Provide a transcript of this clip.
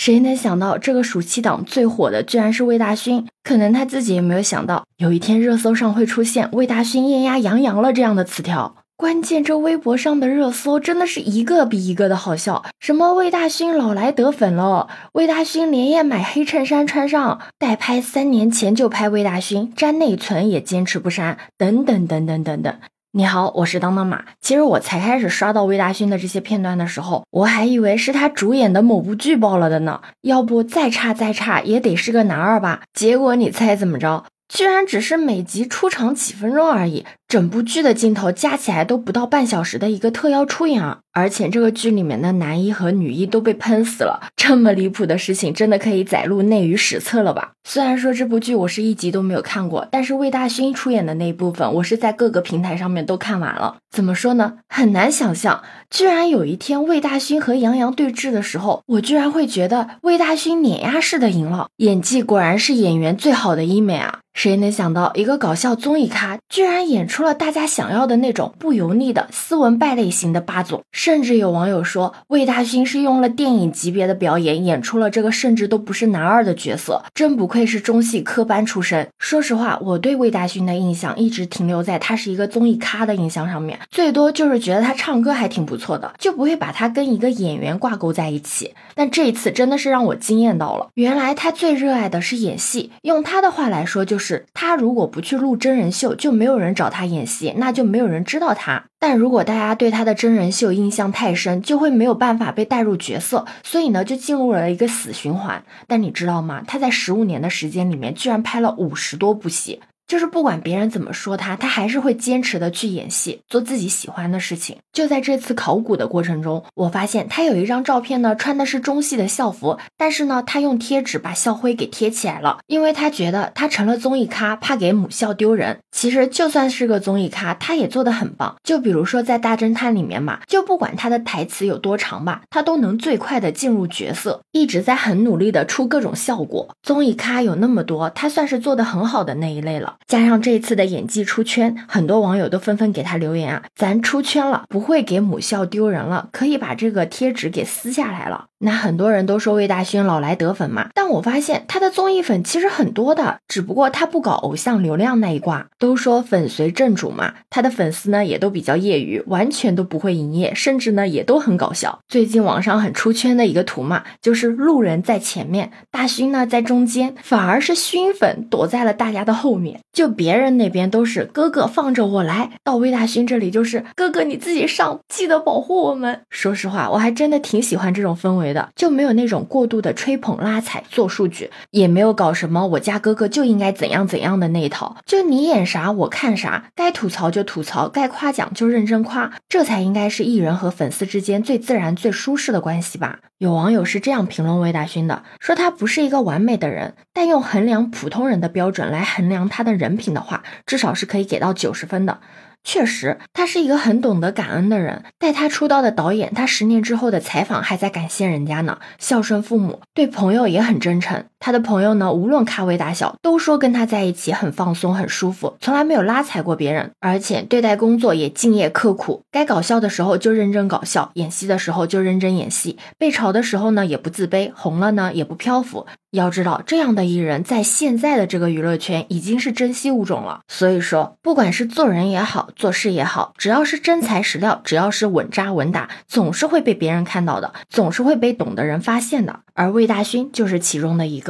谁能想到这个暑期档最火的居然是魏大勋？可能他自己也没有想到，有一天热搜上会出现魏大勋艳压杨洋了这样的词条。关键这微博上的热搜真的是一个比一个的好笑，什么魏大勋老来得粉了，魏大勋连夜买黑衬衫穿上，代拍三年前就拍魏大勋，粘内存也坚持不删，等等等等等等。你好，我是当当马。其实我才开始刷到魏大勋的这些片段的时候，我还以为是他主演的某部剧爆了的呢，要不再差再差也得是个男二吧？结果你猜怎么着？居然只是每集出场几分钟而已，整部剧的镜头加起来都不到半小时的一个特邀出演啊！而且这个剧里面的男一和女一都被喷死了，这么离谱的事情真的可以载入内娱史册了吧？虽然说这部剧我是一集都没有看过，但是魏大勋出演的那一部分，我是在各个平台上面都看完了。怎么说呢？很难想象，居然有一天魏大勋和杨洋对峙的时候，我居然会觉得魏大勋碾压式的赢了，演技果然是演员最好的医美啊！谁能想到，一个搞笑综艺咖居然演出除了大家想要的那种不油腻的斯文败类型的霸总？甚至有网友说，魏大勋是用了电影级别的表演，演出了这个甚至都不是男二的角色，真不愧是中戏科班出身。说实话，我对魏大勋的印象一直停留在他是一个综艺咖的印象上面，最多就是觉得他唱歌还挺不错的，就不会把他跟一个演员挂钩在一起。但这一次真的是让我惊艳到了，原来他最热爱的是演戏，用他的话来说就是。他如果不去录真人秀，就没有人找他演戏，那就没有人知道他。但如果大家对他的真人秀印象太深，就会没有办法被带入角色，所以呢，就进入了一个死循环。但你知道吗？他在十五年的时间里面，居然拍了五十多部戏。就是不管别人怎么说他，他还是会坚持的去演戏，做自己喜欢的事情。就在这次考古的过程中，我发现他有一张照片呢，穿的是中戏的校服，但是呢，他用贴纸把校徽给贴起来了，因为他觉得他成了综艺咖，怕给母校丢人。其实就算是个综艺咖，他也做得很棒。就比如说在大侦探里面嘛，就不管他的台词有多长吧，他都能最快的进入角色，一直在很努力的出各种效果。综艺咖有那么多，他算是做的很好的那一类了。加上这一次的演技出圈，很多网友都纷纷给他留言啊，咱出圈了，不会给母校丢人了，可以把这个贴纸给撕下来了。那很多人都说魏大勋老来得粉嘛，但我发现他的综艺粉其实很多的，只不过他不搞偶像流量那一挂。都说粉随正主嘛，他的粉丝呢也都比较业余，完全都不会营业，甚至呢也都很搞笑。最近网上很出圈的一个图嘛，就是路人在前面，大勋呢在中间，反而是勋粉躲在了大家的后面。就别人那边都是哥哥放着我来，到魏大勋这里就是哥哥你自己上，记得保护我们。说实话，我还真的挺喜欢这种氛围。就没有那种过度的吹捧拉踩做数据，也没有搞什么我家哥哥就应该怎样怎样的那一套，就你演啥我看啥，该吐槽就吐槽，该夸奖就认真夸，这才应该是艺人和粉丝之间最自然最舒适的关系吧。有网友是这样评论魏大勋的，说他不是一个完美的人，但用衡量普通人的标准来衡量他的人品的话，至少是可以给到九十分的。确实，他是一个很懂得感恩的人。带他出道的导演，他十年之后的采访还在感谢人家呢，孝顺父母，对朋友也很真诚。他的朋友呢，无论咖位大小，都说跟他在一起很放松、很舒服，从来没有拉踩过别人，而且对待工作也敬业刻苦。该搞笑的时候就认真搞笑，演戏的时候就认真演戏。被嘲的时候呢，也不自卑，红了呢也不漂浮。要知道，这样的艺人，在现在的这个娱乐圈已经是珍稀物种了。所以说，不管是做人也好，做事也好，只要是真材实料，只要是稳扎稳打，总是会被别人看到的，总是会被懂的人发现的。而魏大勋就是其中的一个。